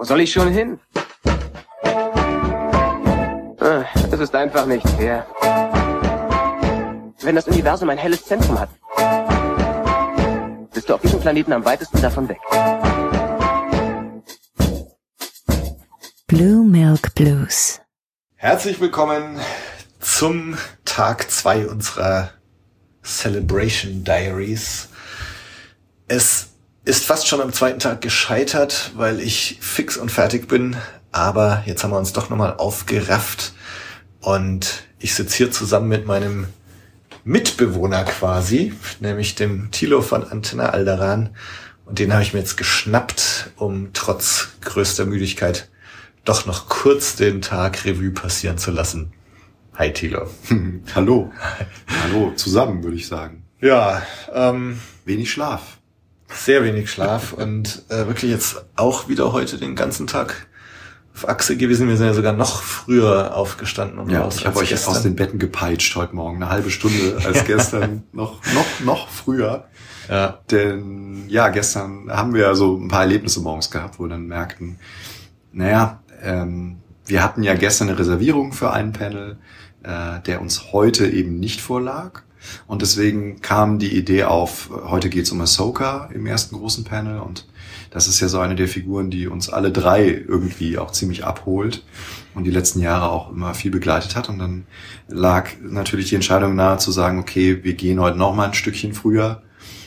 Wo soll ich schon hin? Ah, Es ist einfach nicht fair. Wenn das Universum ein helles Zentrum hat, bist du auf diesem Planeten am weitesten davon weg. Blue Milk Blues. Herzlich willkommen zum Tag zwei unserer Celebration Diaries. Es ist fast schon am zweiten Tag gescheitert, weil ich fix und fertig bin. Aber jetzt haben wir uns doch nochmal aufgerafft und ich sitze hier zusammen mit meinem Mitbewohner quasi, nämlich dem Tilo von Antenna Alderan. Und den habe ich mir jetzt geschnappt, um trotz größter Müdigkeit doch noch kurz den Tag Revue passieren zu lassen. Hi Tilo. Hallo. Hallo, zusammen würde ich sagen. Ja, ähm, Wenig Schlaf. Sehr wenig Schlaf und äh, wirklich jetzt auch wieder heute den ganzen Tag auf Achse gewesen. Wir sind ja sogar noch früher aufgestanden und Ja, raus ich habe euch gestern. aus den Betten gepeitscht heute Morgen. Eine halbe Stunde als gestern. noch, noch, noch früher. Ja, Denn ja, gestern haben wir ja so ein paar Erlebnisse morgens gehabt, wo wir dann merkten, naja, ähm, wir hatten ja gestern eine Reservierung für einen Panel, äh, der uns heute eben nicht vorlag. Und deswegen kam die Idee auf, heute geht's um Ahsoka im ersten großen Panel und das ist ja so eine der Figuren, die uns alle drei irgendwie auch ziemlich abholt und die letzten Jahre auch immer viel begleitet hat. Und dann lag natürlich die Entscheidung nahe zu sagen, okay, wir gehen heute noch mal ein Stückchen früher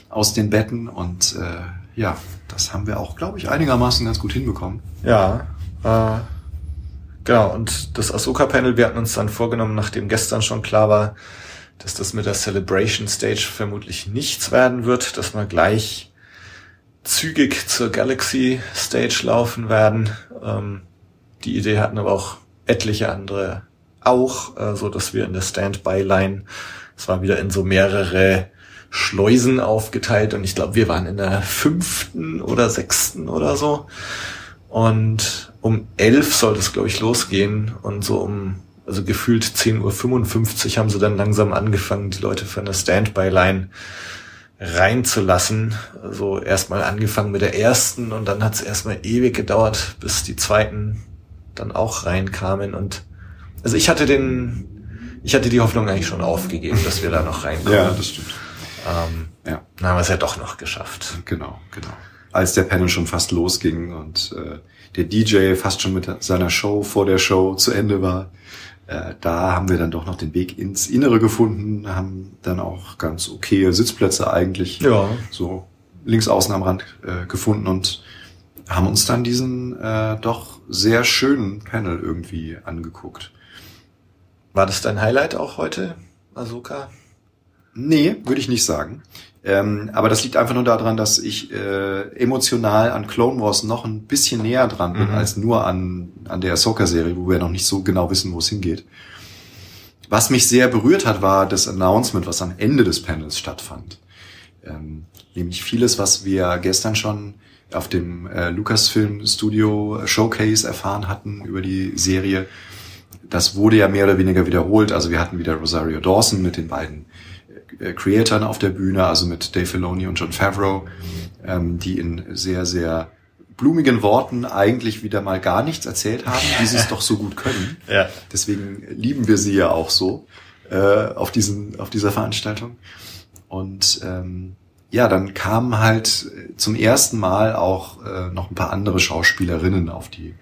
aus den Betten und äh, ja, das haben wir auch, glaube ich, einigermaßen ganz gut hinbekommen. ja. Äh, genau, und das Ahsoka-Panel, wir hatten uns dann vorgenommen, nachdem gestern schon klar war, dass das mit der Celebration Stage vermutlich nichts werden wird, dass wir gleich zügig zur Galaxy Stage laufen werden. Ähm, die Idee hatten aber auch etliche andere auch, äh, so dass wir in der Standby-Line, es war wieder in so mehrere Schleusen aufgeteilt und ich glaube, wir waren in der fünften oder sechsten oder so. Und um elf sollte es, glaube ich, losgehen und so um, also gefühlt 10.55 Uhr haben sie dann langsam angefangen, die Leute für eine Standby-Line reinzulassen. Also erstmal angefangen mit der ersten und dann hat es erstmal ewig gedauert, bis die zweiten dann auch reinkamen und also ich hatte den, ich hatte die Hoffnung eigentlich schon aufgegeben, dass wir da noch reinkommen. stimmt. Ähm, Ja, dann haben wir es ja doch noch geschafft. genau, genau. Als der Panel schon fast losging und äh, der DJ fast schon mit seiner Show vor der Show zu Ende war, äh, da haben wir dann doch noch den Weg ins Innere gefunden, haben dann auch ganz okay Sitzplätze eigentlich Ja. so links außen am Rand äh, gefunden und haben uns dann diesen äh, doch sehr schönen Panel irgendwie angeguckt. War das dein Highlight auch heute, Asuka? Nee, würde ich nicht sagen. Ähm, aber das liegt einfach nur daran, dass ich äh, emotional an Clone Wars noch ein bisschen näher dran bin Mhm. als nur an, an der Ahsoka-Serie, wo wir noch nicht so genau wissen, wo es hingeht. Was mich sehr berührt hat, war das Announcement, was am Ende des Panels stattfand. Ähm, nämlich vieles, was wir gestern schon auf dem äh, Lucasfilm Studio Showcase erfahren hatten über die Serie. Das wurde ja mehr oder weniger wiederholt. Also wir hatten wieder Rosario Dawson mit den beiden Creatoren auf der Bühne, also mit Dave Filoni und John Favreau, ähm, die in sehr, sehr blumigen Worten eigentlich wieder mal gar nichts erzählt haben, wie sie es doch so gut können. Ja. Deswegen lieben wir sie ja auch so äh, auf, diesen, auf dieser Veranstaltung. Und ähm, ja, dann kamen halt zum ersten Mal auch äh, noch ein paar andere Schauspielerinnen auf die,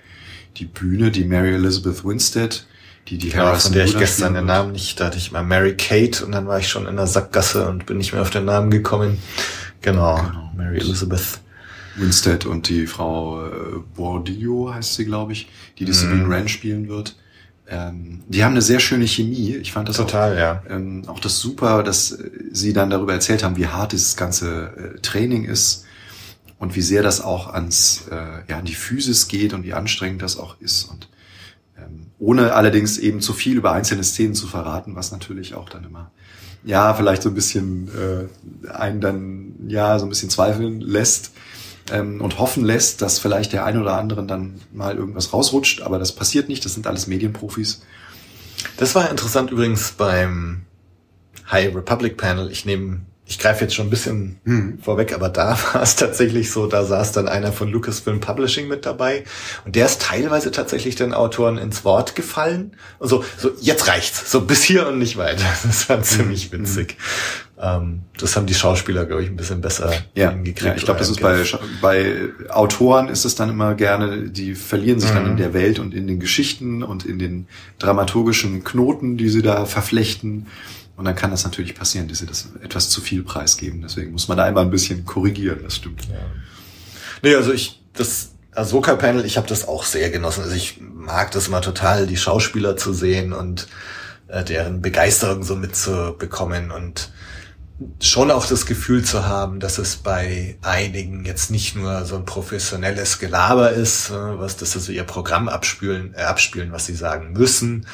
die Bühne, die Mary Elizabeth Winstead, die die Harrison von der ich gestern den. Namen nicht, da hatte ich mal Mary Kate und dann war ich schon in der Sackgasse und bin nicht mehr auf den Namen gekommen. Genau, Genau. Mary Elizabeth. Winstead und die Frau äh, Bordillo heißt sie, glaube ich, die die. Sabine Wren spielen wird. Ähm, die haben eine sehr schöne Chemie. Ich fand das Total, auch, ja. ähm, auch das super, dass sie dann darüber erzählt haben, wie hart dieses ganze äh, Training ist und wie sehr das auch ans äh, ja an die Physis geht und wie anstrengend das auch ist und ohne allerdings eben zu viel über einzelne Szenen zu verraten, was natürlich auch dann immer ja vielleicht so ein bisschen äh, einen dann ja so ein bisschen zweifeln lässt ähm, und hoffen lässt, dass vielleicht der ein oder anderen dann mal irgendwas rausrutscht, aber das passiert nicht. Das sind alles Medienprofis. Das war interessant übrigens beim High Republic Panel. Ich nehme, ich greife jetzt schon ein bisschen hm. vorweg, aber da war es tatsächlich so, da saß dann einer von Lucasfilm Publishing mit dabei und der ist teilweise tatsächlich den Autoren ins Wort gefallen und so, so jetzt reicht's, so bis hier und nicht weiter. Das war ziemlich hm. witzig. Ähm, das haben die Schauspieler, glaube ich, ein bisschen besser ja. hingekriegt. Ja, ich glaube, das ist bei, bei Autoren ist es dann immer gerne, die verlieren sich mhm. dann in mhm. der Welt und in den Geschichten und in den dramaturgischen Knoten, die sie da verflechten. Und dann kann das natürlich passieren, dass sie das etwas zu viel preisgeben. Deswegen muss man da einmal ein bisschen korrigieren, das stimmt. Ja. Nee, also ich, das Ahsoka-Panel, ich habe das auch sehr genossen. Also ich mag das immer total, die Schauspieler zu sehen und äh, deren Begeisterung so mitzubekommen und schon auch das Gefühl zu haben, dass es bei einigen jetzt nicht nur so ein professionelles Gelaber ist, äh, was das also ihr Programm abspielen, äh, abspielen, was sie sagen müssen,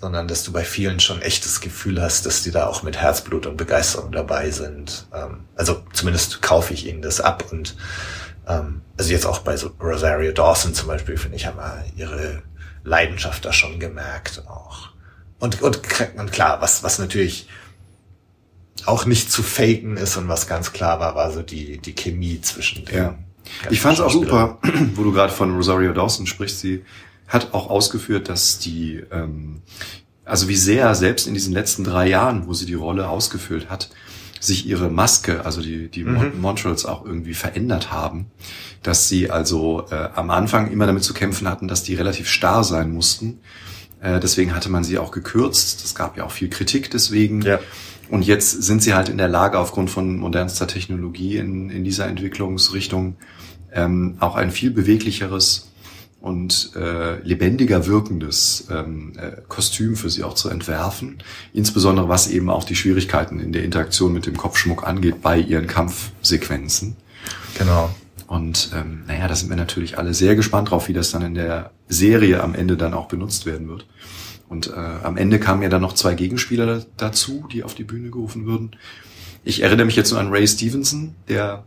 sondern dass du bei vielen schon echtes Gefühl hast, dass die da auch mit Herzblut und Begeisterung dabei sind. Ähm, also zumindest kaufe ich ihnen das ab und ähm, also jetzt auch bei so Rosario Dawson zum Beispiel, finde ich, haben wir ihre Leidenschaft da schon gemerkt auch. Und, und, und klar, was, was natürlich auch nicht zu faken ist und was ganz klar war, war so die, die Chemie zwischen den. Ja. Ich fand es auch super, wo du gerade von Rosario Dawson sprichst, sie hat auch ausgeführt, dass die, ähm, also wie sehr selbst in diesen letzten drei Jahren, wo sie die Rolle ausgefüllt hat, sich ihre Maske, also die, die mhm. Montrals auch irgendwie verändert haben, dass sie also äh, am Anfang immer damit zu kämpfen hatten, dass die relativ starr sein mussten. Äh, deswegen hatte man sie auch gekürzt. Es gab ja auch viel Kritik deswegen. Ja. Und jetzt sind sie halt in der Lage, aufgrund von modernster Technologie in, in dieser Entwicklungsrichtung ähm, auch ein viel beweglicheres und äh, lebendiger wirkendes ähm, äh, Kostüm für sie auch zu entwerfen. Insbesondere was eben auch die Schwierigkeiten in der Interaktion mit dem Kopfschmuck angeht bei ihren Kampfsequenzen. Genau. Und ähm, naja, da sind wir natürlich alle sehr gespannt drauf, wie das dann in der Serie am Ende dann auch benutzt werden wird. Und äh, am Ende kamen ja dann noch zwei Gegenspieler dazu, die auf die Bühne gerufen würden. Ich erinnere mich jetzt nur an Ray Stevenson, der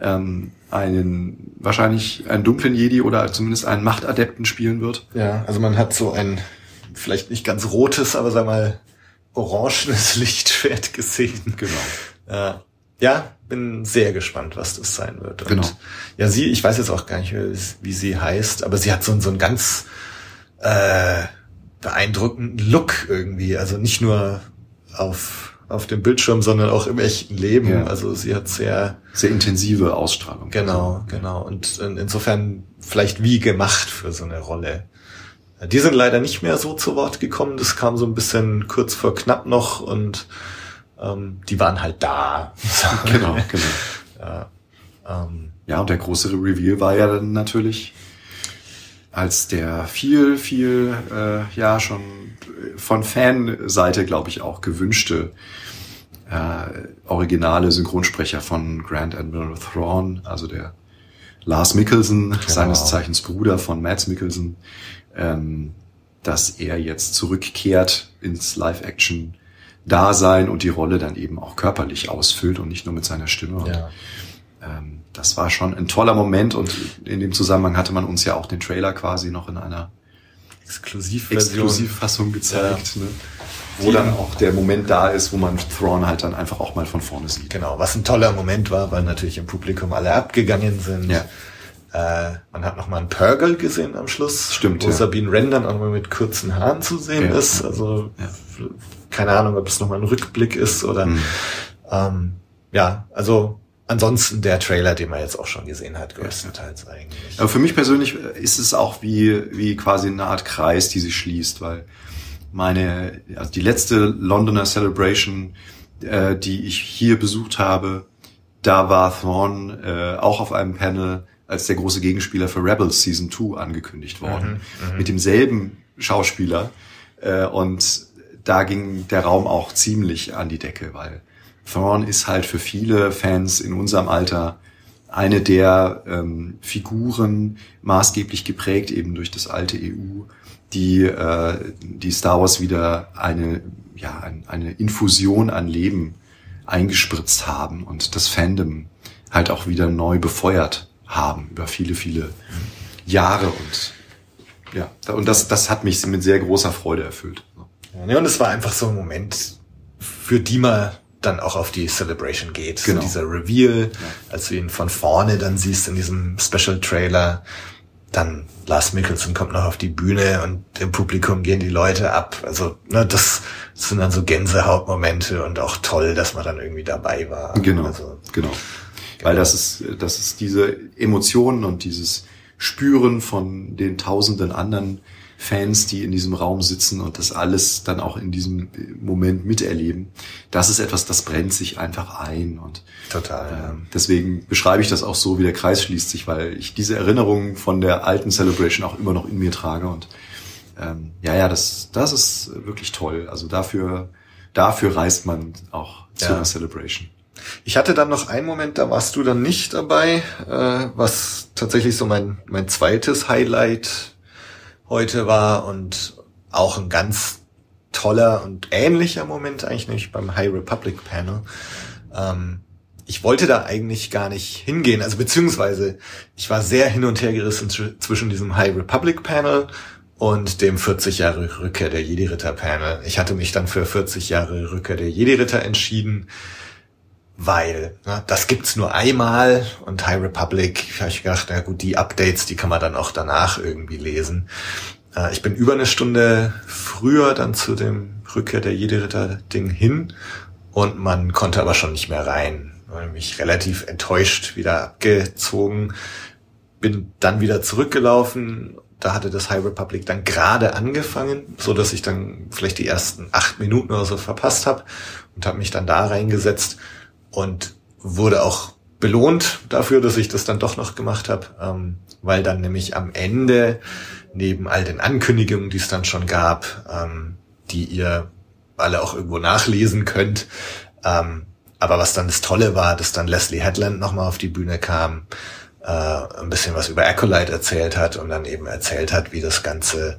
ähm, einen wahrscheinlich einen dunklen Jedi oder zumindest einen Machtadepten spielen wird. Ja, also man hat so ein vielleicht nicht ganz rotes, aber sag mal orangenes Lichtschwert gesehen. Genau. Ja. ja, bin sehr gespannt, was das sein wird. Und genau. Ja, sie, ich weiß jetzt auch gar nicht, wie sie heißt, aber sie hat so, so ein ganz äh, beeindruckenden Look irgendwie. Also nicht nur auf, auf dem Bildschirm, sondern auch im echten Leben. Ja. Also sie hat sehr... Sehr intensive Ausstrahlung. Genau, genau. Und in, insofern vielleicht wie gemacht für so eine Rolle. Die sind leider nicht mehr so zu Wort gekommen. Das kam so ein bisschen kurz vor knapp noch und ähm, die waren halt da. genau, genau. Ja, ähm, ja, und der große Reveal war ja dann natürlich als der viel, viel, äh, ja, schon von Fanseite, glaube ich, auch gewünschte äh, originale Synchronsprecher von Grand Admiral Thrawn, also der Lars Mikkelsen, genau. seines Zeichens Bruder von Mads Mikkelsen, ähm, dass er jetzt zurückkehrt ins Live-Action-Dasein und die Rolle dann eben auch körperlich ausfüllt und nicht nur mit seiner Stimme. Ja. Und, ähm, das war schon ein toller Moment und in dem Zusammenhang hatte man uns ja auch den Trailer quasi noch in einer Exklusivversion. Exklusivfassung gezeigt, ja. ne? wo dann auch der Moment da ist, wo man Thrawn halt dann einfach auch mal von vorne sieht. Genau, was ein toller Moment war, weil natürlich im Publikum alle abgegangen sind. Ja. Äh, man hat noch mal einen Purgle gesehen am Schluss, Stimmt, wo ja. Sabine Wren dann auch mal mit kurzen Haaren zu sehen ja. ist. Also ja. keine Ahnung, ob es noch mal ein Rückblick ist oder mhm. ähm, ja, also ansonsten der Trailer, den man jetzt auch schon gesehen hat, größtenteils eigentlich. Aber für mich persönlich ist es auch wie, wie quasi eine Art Kreis, die sich schließt, weil meine, also die letzte Londoner Celebration, äh, die ich hier besucht habe, da war Thrawn äh, auch auf einem Panel als der große Gegenspieler für Rebels Season 2 angekündigt worden. Mhm, mhm, mit demselben Schauspieler. Äh, und da ging der Raum auch ziemlich an die Decke, weil Thorn ist halt für viele Fans in unserem Alter eine der ähm, Figuren maßgeblich geprägt eben durch das alte EU, die äh, die Star Wars wieder eine ja ein, eine Infusion an Leben eingespritzt haben und das Fandom halt auch wieder neu befeuert haben über viele viele Jahre und ja und das das hat mich mit sehr großer Freude erfüllt. Ja, und es war einfach so ein Moment, für die man dann auch auf die Celebration geht. Genau. So dieser Reveal, als du ihn von vorne dann siehst in diesem Special Trailer, dann Lars Mickelson kommt noch auf die Bühne und im Publikum gehen die Leute ab. Also ne, das sind dann so Gänsehautmomente und auch toll, dass man dann irgendwie dabei war. Genau, Also, genau. Weil das ist, das ist diese Emotionen und dieses Spüren von den tausenden anderen Fans, die in diesem Raum sitzen und das alles dann auch in diesem Moment miterleben. Das ist etwas, das brennt sich einfach ein und total. ja. ähm, deswegen beschreibe ich das auch so, wie der Kreis schließt sich, weil ich diese Erinnerungen von der alten Celebration auch immer noch in mir trage und ähm, ja, ja, das, das ist wirklich toll. Also dafür, dafür reist man auch zu Ja. einer Celebration. Ich hatte dann noch einen Moment, da warst du dann nicht dabei, äh, was tatsächlich so mein, mein zweites Highlight heute war und auch ein ganz toller und ähnlicher Moment eigentlich, nämlich beim High Republic Panel. Ähm, ich wollte da eigentlich gar nicht hingehen, also beziehungsweise ich war sehr hin und her gerissen zw- zwischen diesem High Republic Panel und dem 40 Jahre Rückkehr der Jedi-Ritter Panel. Ich hatte mich dann für 40 Jahre Rückkehr der Jedi-Ritter entschieden, weil ne, das gibt's nur einmal und High Republic, habe ich gedacht, na gut, die Updates, die kann man dann auch danach irgendwie lesen. Äh, ich bin über eine Stunde früher dann zu dem Rückkehr der Jedi-Ritter-Ding hin und man konnte aber schon nicht mehr rein. Mich relativ enttäuscht wieder abgezogen, bin dann wieder zurückgelaufen. Da hatte das High Republic dann gerade angefangen, so dass ich dann vielleicht die ersten acht Minuten oder so verpasst habe und habe mich dann da reingesetzt und wurde auch belohnt dafür, dass ich das dann doch noch gemacht habe, ähm, weil dann nämlich am Ende neben all den Ankündigungen, die es dann schon gab, ähm, die ihr alle auch irgendwo nachlesen könnt, ähm, aber was dann das Tolle war, dass dann Leslie Headland nochmal auf die Bühne kam, äh, ein bisschen was über Acolyte erzählt hat und dann eben erzählt hat, wie das Ganze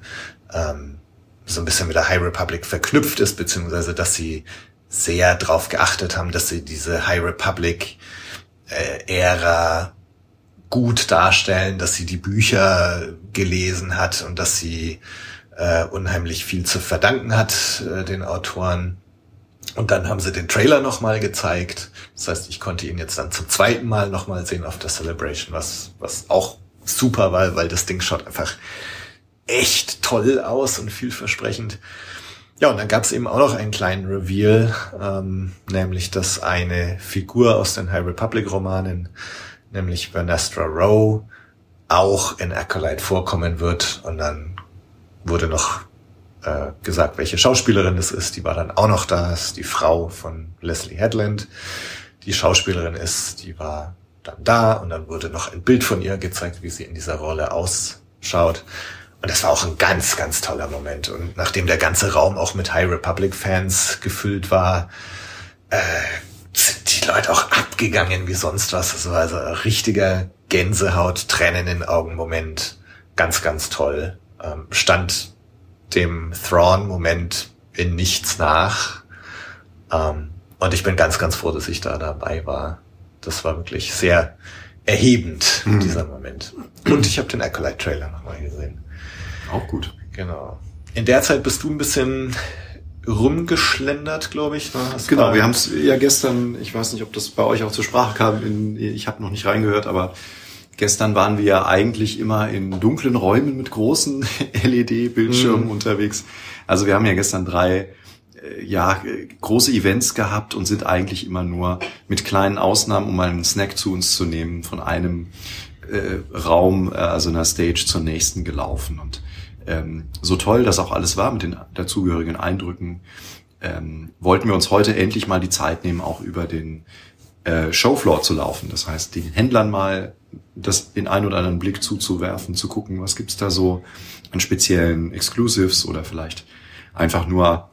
ähm, so ein bisschen mit der High Republic verknüpft ist, beziehungsweise dass sie sehr darauf geachtet haben, dass sie diese High Republic äh, Ära gut darstellen, dass sie die Bücher gelesen hat und dass sie äh, unheimlich viel zu verdanken hat äh, den Autoren. Und dann haben sie den Trailer nochmal gezeigt. Das heißt, ich konnte ihn jetzt dann zum zweiten Mal nochmal sehen auf der Celebration, was, was auch super war, weil das Ding schaut einfach echt toll aus und vielversprechend. Ja, und dann gab es eben auch noch einen kleinen Reveal, ähm, nämlich dass eine Figur aus den High Republic Romanen, nämlich Vernestra Rowe, auch in Acolyte vorkommen wird. Und dann wurde noch äh, gesagt, welche Schauspielerin es ist. Die war dann auch noch da. Das ist die Frau von Leslie Headland. Die Schauspielerin ist, die war dann da und dann wurde noch ein Bild von ihr gezeigt, wie sie in dieser Rolle ausschaut. Und das war auch ein ganz, ganz toller Moment. Und nachdem der ganze Raum auch mit High Republic Fans gefüllt war, äh, sind die Leute auch abgegangen wie sonst was. Das war also ein richtiger Gänsehaut, Tränen in den Augen Moment. Ganz, ganz toll. Ähm, stand dem Thrawn-Moment in nichts nach. Ähm, und ich bin ganz, ganz froh, dass ich da dabei war. Das war wirklich sehr erhebend, Mhm. dieser Moment. Und ich habe den Acolyte-Trailer nochmal gesehen. Auch gut. Genau. In der Zeit bist du ein bisschen rumgeschlendert, glaube ich. Ne? Genau, wir haben es ja gestern, ich weiß nicht, ob das bei euch auch zur Sprache kam, in, ich habe noch nicht reingehört, aber gestern waren wir ja eigentlich immer in dunklen Räumen mit großen LED-Bildschirmen Mhm. unterwegs. Also wir haben ja gestern drei äh, ja, große Events gehabt und sind eigentlich immer nur mit kleinen Ausnahmen, um mal einen Snack zu uns zu nehmen, von einem äh, Raum, äh, also einer Stage zur nächsten gelaufen. Ähm, so toll das auch alles war mit den dazugehörigen Eindrücken, ähm, wollten wir uns heute endlich mal die Zeit nehmen, auch über den äh, Showfloor zu laufen. Das heißt, den Händlern mal das den ein oder anderen Blick zuzuwerfen, zu gucken, was gibt's da so an speziellen Exclusives oder vielleicht einfach nur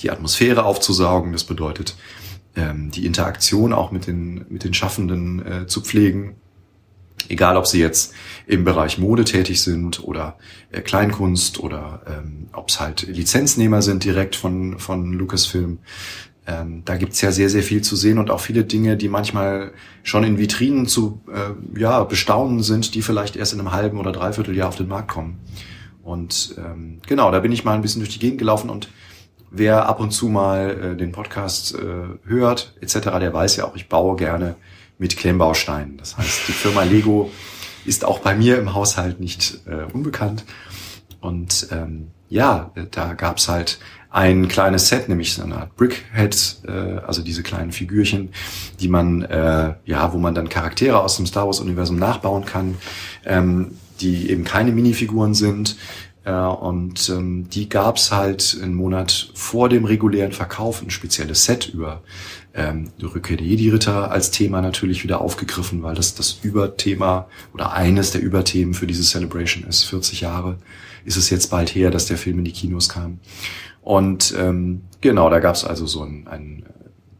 die Atmosphäre aufzusaugen. Das bedeutet, ähm, die Interaktion auch mit den, mit den Schaffenden äh, zu pflegen. Egal, ob sie jetzt im Bereich Mode tätig sind oder äh, Kleinkunst oder ähm, ob es halt Lizenznehmer sind direkt von, von Lucasfilm. Ähm, da gibt's ja sehr, sehr viel zu sehen und auch viele Dinge, die manchmal schon in Vitrinen zu äh, ja, bestaunen sind, die vielleicht erst in einem halben oder dreiviertel Jahr auf den Markt kommen. Und ähm, genau, da bin ich mal ein bisschen durch die Gegend gelaufen und wer ab und zu mal äh, den Podcast äh, hört etc., der weiß ja auch, ich baue gerne mit Klemmbausteinen. Das heißt, die Firma Lego ist auch bei mir im Haushalt nicht äh, unbekannt. Und ähm, ja, da gab's halt ein kleines Set, nämlich so eine Art Brickhead, äh, also diese kleinen Figürchen, die man, äh, ja, wo man dann Charaktere aus dem Star Wars-Universum nachbauen kann, ähm, die eben keine Minifiguren sind. Und ähm, die gab's halt einen Monat vor dem regulären Verkauf, ein spezielles Set über ähm, Rückkehr der Jedi-Ritter als Thema natürlich wieder aufgegriffen, weil das das Überthema oder eines der Überthemen für diese Celebration ist. 40 Jahre ist es jetzt bald her, dass der Film in die Kinos kam. Und ähm, genau, da gab es also so ein, ein,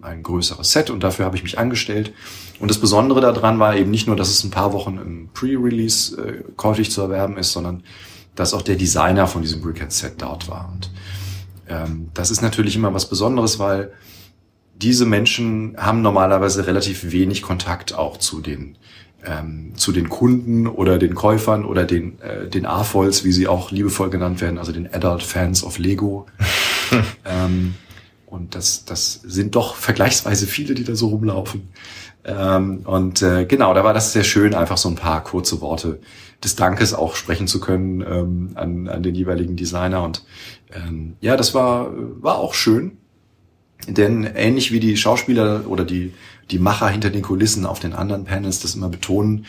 ein größeres Set und dafür habe ich mich angestellt. Und das Besondere daran war eben nicht nur, dass es ein paar Wochen im Pre-Release äh, käuflich zu erwerben ist, sondern dass auch der Designer von diesem Brickhead-Set dort war. Und ähm, das ist natürlich immer was Besonderes, weil diese Menschen haben normalerweise relativ wenig Kontakt auch zu den ähm, zu den Kunden oder den Käufern oder den äh, den AFOLs, wie sie auch liebevoll genannt werden, also den Adult Fans of Lego. ähm, und das das sind doch vergleichsweise viele, die da so rumlaufen. Ähm, und äh, genau, da war das sehr schön, einfach so ein paar kurze Worte des Dankes auch sprechen zu können ähm, an, an den jeweiligen Designer. Und ähm, ja, das war war auch schön. Denn ähnlich wie die Schauspieler oder die, die Macher hinter den Kulissen auf den anderen Panels das immer betonen,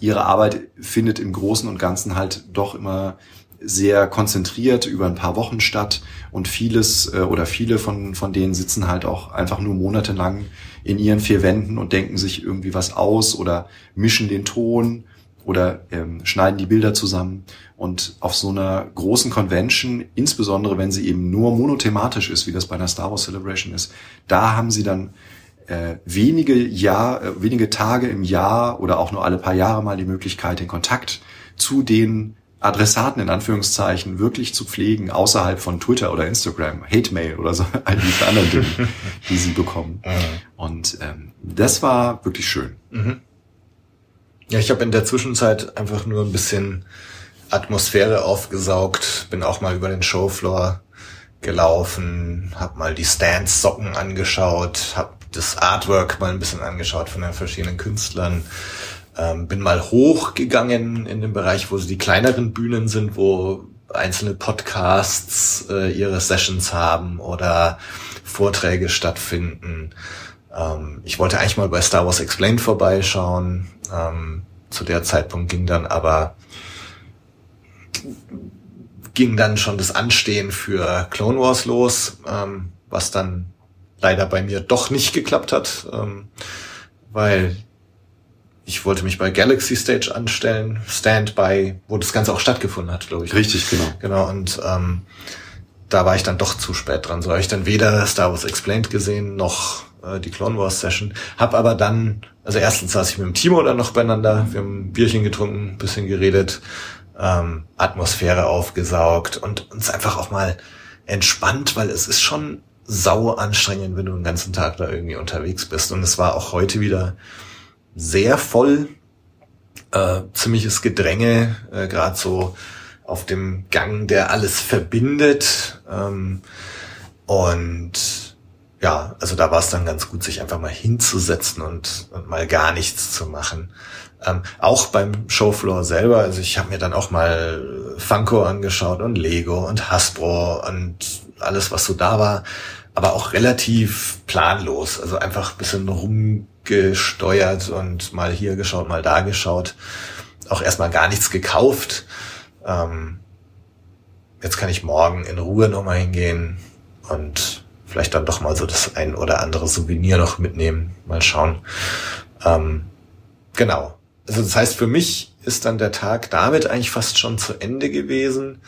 ihre Arbeit findet im Großen und Ganzen halt doch immer sehr konzentriert über ein paar Wochen statt und vieles äh, oder viele von, von denen sitzen halt auch einfach nur monatelang in ihren vier Wänden und denken sich irgendwie was aus oder mischen den Ton oder ähm, schneiden die Bilder zusammen. Und auf so einer großen Convention, insbesondere wenn sie eben nur monothematisch ist, wie das bei einer Star Wars Celebration ist, da haben sie dann äh, wenige Jahr, äh, wenige Tage im Jahr oder auch nur alle paar Jahre mal die Möglichkeit, den Kontakt zu den Adressaten in Anführungszeichen wirklich zu pflegen, außerhalb von Twitter oder Instagram, Hate Mail oder so, all diese anderen Dinge, die sie bekommen. Mhm. Und ähm, das war wirklich schön. Mhm. Ja, ich habe in der Zwischenzeit einfach nur ein bisschen Atmosphäre aufgesaugt, bin auch mal über den Showfloor gelaufen, habe mal die Stands Socken angeschaut, habe das Artwork mal ein bisschen angeschaut von den verschiedenen Künstlern, ähm, bin mal hochgegangen in den Bereich, wo so die kleineren Bühnen sind, wo einzelne Podcasts äh, ihre Sessions haben oder Vorträge stattfinden. Ähm, ich wollte eigentlich mal bei Star Wars Explained vorbeischauen. Ähm, zu der Zeitpunkt ging dann aber ging dann schon das Anstehen für Clone Wars los, ähm, was dann leider bei mir doch nicht geklappt hat, ähm, weil ich wollte mich bei Galaxy Stage anstellen, Standby, wo das Ganze auch stattgefunden hat, glaube ich. Richtig, genau. Genau, und ähm, da war ich dann doch zu spät dran. So habe ich dann weder Star Wars Explained gesehen, noch äh, die Clone Wars Session. Hab aber dann, also erstens saß ich mit dem Timo dann noch beieinander, wir haben ein Bierchen getrunken, ein bisschen geredet, ähm, Atmosphäre aufgesaugt und uns einfach auch mal entspannt, weil es ist schon sau anstrengend, wenn du den ganzen Tag da irgendwie unterwegs bist. Und es war auch heute wieder sehr voll, äh, ziemliches Gedränge, äh, gerade so auf dem Gang, der alles verbindet. Ähm, und ja, also da war es dann ganz gut, sich einfach mal hinzusetzen und, und mal gar nichts zu machen. Ähm, auch beim Showfloor selber, also ich habe mir dann auch mal Funko angeschaut und Lego und Hasbro und alles, was so da war, aber auch relativ planlos, also einfach ein bisschen rumgesteuert und mal hier geschaut, mal da geschaut, auch erstmal gar nichts gekauft. Ähm, jetzt kann ich morgen in Ruhe nochmal hingehen und vielleicht dann doch mal so das ein oder andere Souvenir noch mitnehmen. Mal schauen. Ähm, genau. Also das heißt, für mich ist dann der Tag damit eigentlich fast schon zu Ende gewesen.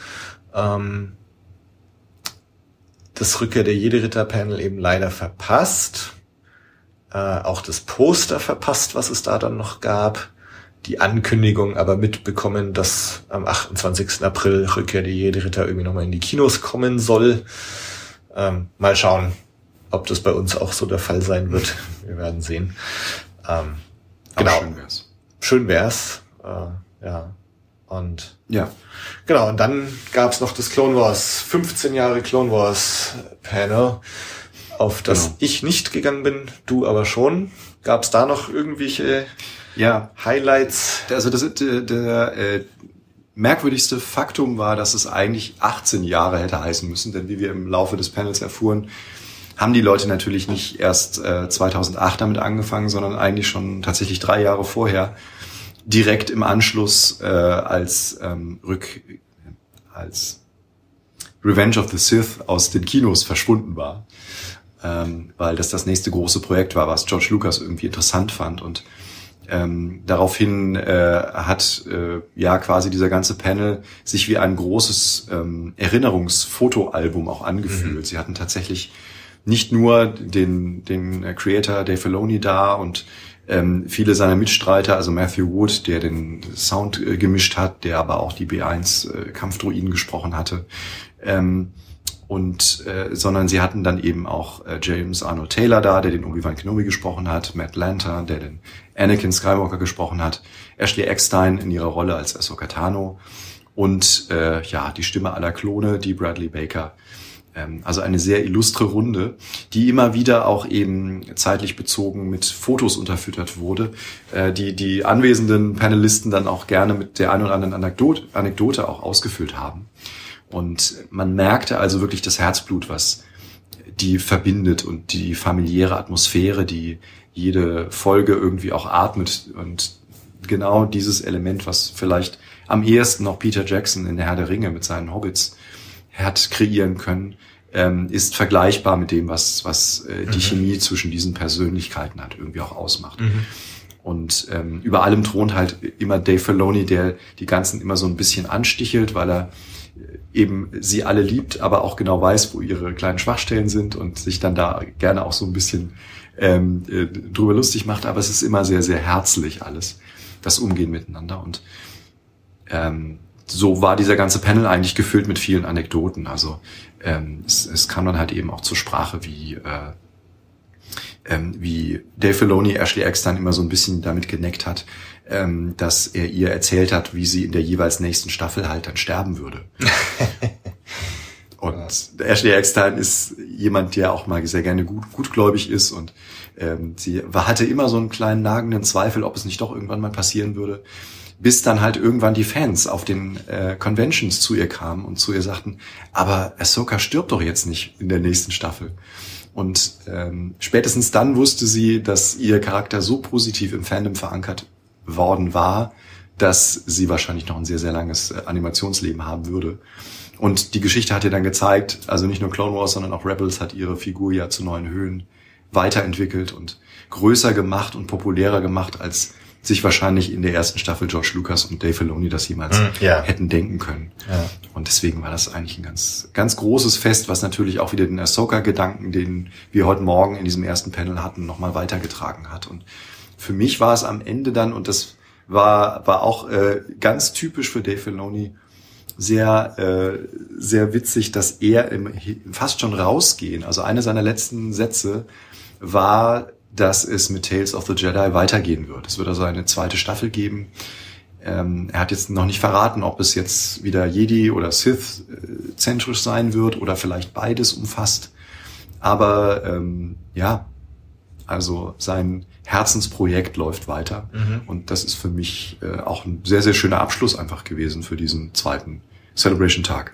Ähm, das Rückkehr der Jede-Ritter-Panel eben leider verpasst. Äh, auch das Poster verpasst, was es da dann noch gab. Die Ankündigung aber mitbekommen, dass am 28. April Rückkehr der Jede-Ritter irgendwie nochmal in die Kinos kommen soll. Ähm, mal schauen, ob das bei uns auch so der Fall sein wird. Wir werden sehen. Ähm, genau. Schön wär's. Schön wär's. Äh, ja. Und Ja. genau, und dann gab's noch das Clone Wars, 15 Jahre Clone Wars Panel, auf das Genau. ich nicht gegangen bin, du aber schon. Gab's da noch irgendwelche Ja, Highlights? Also das, der, der äh, merkwürdigste Faktum war, dass es eigentlich 18 Jahre hätte heißen müssen, denn wie wir im Laufe des Panels erfuhren, haben die Leute natürlich nicht erst äh, 2008 damit angefangen, sondern eigentlich schon tatsächlich drei Jahre vorher, direkt im Anschluss äh, als ähm, Rück als Revenge of the Sith aus den Kinos verschwunden war, ähm, weil das das nächste große Projekt war, was George Lucas irgendwie interessant fand und ähm, daraufhin äh, hat äh, ja quasi dieser ganze Panel sich wie ein großes ähm, Erinnerungsfotoalbum auch angefühlt. Sie hatten tatsächlich nicht nur den, den Creator Dave Filoni da und ähm, viele seiner Mitstreiter, also Matthew Wood, der den Sound äh, gemischt hat, der aber auch die B1 äh, Kampfdruiden gesprochen hatte. Ähm, und äh, sondern sie hatten dann eben auch äh, James Arnold Taylor da, der den Obi-Wan Kenobi gesprochen hat, Matt Lanter, der den Anakin Skywalker gesprochen hat, Ashley Eckstein in ihrer Rolle als Ahsoka Tano und äh, ja die Stimme aller Klone, die Bradley Baker. Ähm, also eine sehr illustre Runde, die immer wieder auch eben zeitlich bezogen mit Fotos unterfüttert wurde, äh, die die anwesenden Panelisten dann auch gerne mit der ein oder anderen Anekdote, Anekdote auch ausgefüllt haben. Und man merkte also wirklich das Herzblut, was die verbindet und die familiäre Atmosphäre, die jede Folge irgendwie auch atmet. Und genau dieses Element, was vielleicht am ehesten noch Peter Jackson in der Herr der Ringe mit seinen Hobbits hat kreieren können, ähm, ist vergleichbar mit dem, was, was äh, die Chemie zwischen diesen Persönlichkeiten hat irgendwie auch ausmacht. Und ähm, über allem thront halt immer Dave Filoni, der die ganzen immer so ein bisschen anstichelt, weil er eben sie alle liebt, aber auch genau weiß, wo ihre kleinen Schwachstellen sind und sich dann da gerne auch so ein bisschen ähm, äh, drüber lustig macht. Aber es ist immer sehr, sehr herzlich alles, das Umgehen miteinander. Und ähm, so war dieser ganze Panel eigentlich gefüllt mit vielen Anekdoten. Also ähm, es, es kam dann halt eben auch zur Sprache, wie äh, ähm, wie Dave Filoni Ashley Eckstein immer so ein bisschen damit geneckt hat, ähm, dass er ihr erzählt hat, wie sie in der jeweils nächsten Staffel halt dann sterben würde. Und Ashley Eckstein ist jemand, der auch mal sehr gerne gut, gutgläubig ist und ähm, sie hatte immer so einen kleinen nagenden Zweifel, ob es nicht doch irgendwann mal passieren würde, bis dann halt irgendwann die Fans auf den äh, Conventions zu ihr kamen und zu ihr sagten, aber Ahsoka stirbt doch jetzt nicht in der nächsten Staffel. Und ähm, spätestens dann wusste sie, dass ihr Charakter so positiv im Fandom verankert worden war, dass sie wahrscheinlich noch ein sehr, sehr langes äh, Animationsleben haben würde. Und die Geschichte hat ihr dann gezeigt, also nicht nur Clone Wars, sondern auch Rebels hat ihre Figur ja zu neuen Höhen weiterentwickelt und größer gemacht und populärer gemacht, als sich wahrscheinlich in der ersten Staffel George Lucas und Dave Filoni das jemals Mm, ja. hätten denken können. Ja. Und deswegen war das eigentlich ein ganz, ganz großes Fest, was natürlich auch wieder den Ahsoka-Gedanken, den wir heute Morgen in diesem ersten Panel hatten, nochmal weitergetragen hat. Und für mich war es am Ende dann, und das war, war auch äh, ganz typisch für Dave Filoni, sehr, äh, sehr witzig, dass er im, fast schon rausgehen, also eine seiner letzten Sätze war, dass es mit Tales of the Jedi weitergehen wird. Es wird also eine zweite Staffel geben. Ähm, er hat jetzt noch nicht verraten, ob es jetzt wieder Jedi oder Sith äh, zentrisch sein wird oder vielleicht beides umfasst. Aber ähm, ja, also sein Herzensprojekt läuft weiter. Und das ist für mich äh, auch ein sehr, sehr schöner Abschluss einfach gewesen für diesen zweiten Celebration-Tag.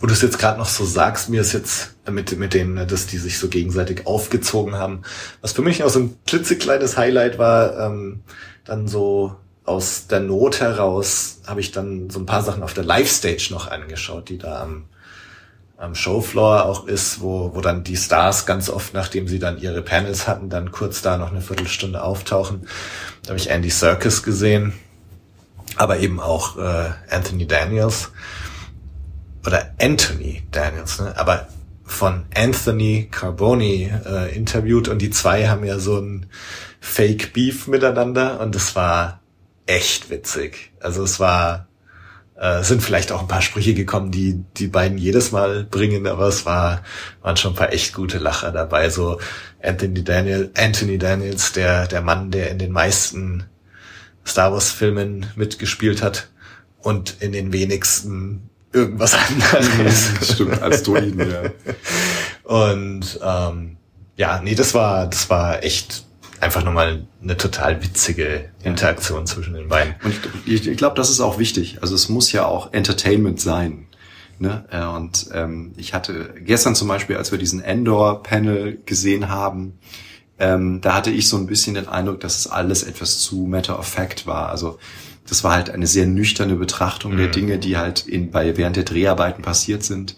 Wo du es jetzt gerade noch so sagst, mir ist jetzt mit, mit denen, dass die sich so gegenseitig aufgezogen haben. Was für mich auch so ein klitzekleines Highlight war, ähm, dann so aus der Not heraus habe ich dann so ein paar Sachen auf der Live-Stage noch angeschaut, die da am, am Showfloor auch ist, wo, wo dann die Stars ganz oft, nachdem sie dann ihre Panels hatten, dann kurz da noch eine Viertelstunde auftauchen. Da habe ich Andy Serkis gesehen, aber eben auch äh, Anthony Daniels oder Anthony Daniels, ne? aber von Anthony Carboni äh, interviewt und die zwei haben ja so ein Fake Beef miteinander und es war echt witzig. Also es war äh, sind vielleicht auch ein paar Sprüche gekommen, die die beiden jedes Mal bringen, aber es war waren schon ein paar echt gute Lacher dabei. So Anthony Daniel, Anthony Daniels, der der Mann, der in den meisten Star Wars Filmen mitgespielt hat und in den wenigsten irgendwas anderes. Stimmt, als Druiden, ja. Und ähm, ja, nee, das war, das war echt einfach nochmal eine total witzige Interaktion zwischen den beiden. Und ich, ich, ich glaube, das ist auch wichtig. Also es muss ja auch Entertainment sein. Ne? Äh, Und ähm, ich hatte gestern zum Beispiel, als wir diesen Endor-Panel gesehen haben, ähm, da hatte ich so ein bisschen den Eindruck, dass es alles etwas zu matter of fact war. Also das war halt eine sehr nüchterne Betrachtung der Mhm. Dinge, die halt in, bei, während der Dreharbeiten passiert sind.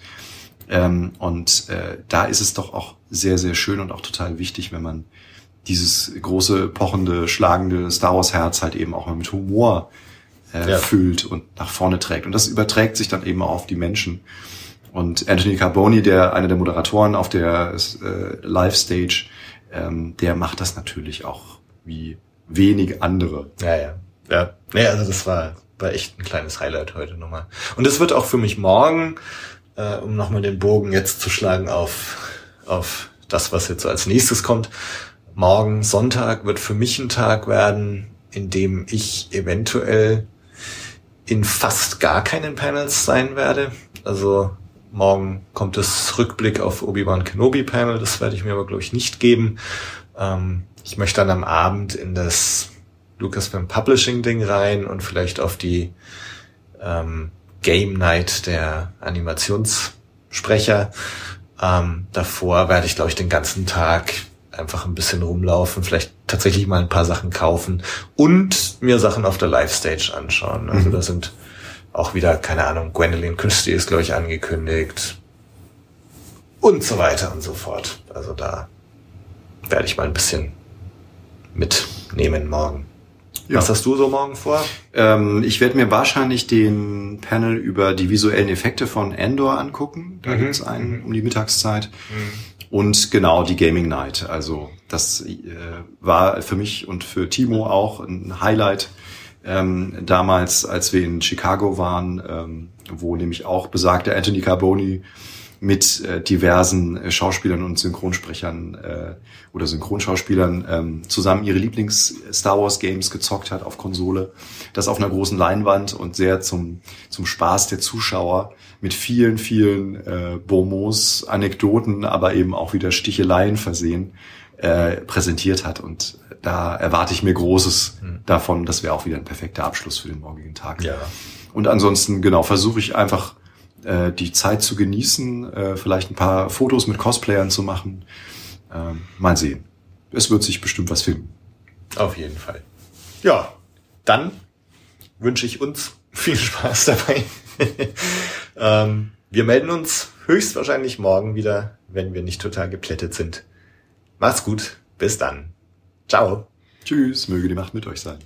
Ähm, und äh, da ist es doch auch sehr, sehr schön und auch total wichtig, wenn man dieses große, pochende, schlagende Star Wars Herz halt eben auch mal mit Humor äh, Ja. füllt und nach vorne trägt. Und das überträgt sich dann eben auch auf die Menschen. Und Anthony Carboni, der einer der Moderatoren auf der äh, Live-Stage, ähm, der macht das natürlich auch wie wenig andere. Ja, ja. Ja, nee, also das war, war echt ein kleines Highlight heute nochmal. Und es wird auch für mich morgen, äh, um nochmal den Bogen jetzt zu schlagen auf, auf das, was jetzt so als nächstes kommt. Morgen, Sonntag, wird für mich ein Tag werden, in dem ich eventuell in fast gar keinen Panels sein werde. Also morgen kommt das Rückblick auf Obi-Wan Kenobi Panel, das werde ich mir aber, glaube ich, nicht geben. Ähm, ich möchte dann am Abend in das Lucasfilm Publishing Ding rein und vielleicht auf die ähm, Game Night der Animationssprecher. Ähm, davor werde ich, glaube ich, den ganzen Tag einfach ein bisschen rumlaufen, vielleicht tatsächlich mal ein paar Sachen kaufen und mir Sachen auf der Live-Stage anschauen. Also Mhm. da sind auch wieder, keine Ahnung, Gwendolyn Christie ist, glaube ich, angekündigt und so weiter und so fort. Also da werde ich mal ein bisschen mitnehmen morgen. Ja. Was hast du so morgen vor? Ähm, ich werde mir wahrscheinlich den Panel über die visuellen Effekte von Endor angucken. Da Mhm. gibt's einen um die Mittagszeit. Und genau die Gaming Night. Also das äh, war für mich und für Timo auch ein Highlight ähm, damals, als wir in Chicago waren, ähm, wo nämlich auch besagter Anthony Carboni mit äh, diversen äh, Schauspielern und Synchronsprechern äh, oder Synchronschauspielern ähm, zusammen ihre Lieblings-Star Wars Games gezockt hat auf Konsole. Das auf einer großen Leinwand und sehr zum, zum Spaß der Zuschauer mit vielen, vielen äh, Bonmots, Anekdoten, aber eben auch wieder Sticheleien versehen äh, präsentiert hat. Und da erwarte ich mir Großes davon. Das wäre auch wieder ein perfekter Abschluss für den morgigen Tag. Ja. Und ansonsten, genau, versuche ich einfach äh, die Zeit zu genießen, äh, vielleicht ein paar Fotos mit Cosplayern zu machen. Ähm, mal sehen. Es wird sich bestimmt was finden. Auf jeden Fall. Ja, dann wünsche ich uns viel Spaß dabei. ähm, wir melden uns höchstwahrscheinlich morgen wieder, wenn wir nicht total geplättet sind. Macht's gut. Bis dann. Ciao. Tschüss, möge die Macht mit euch sein.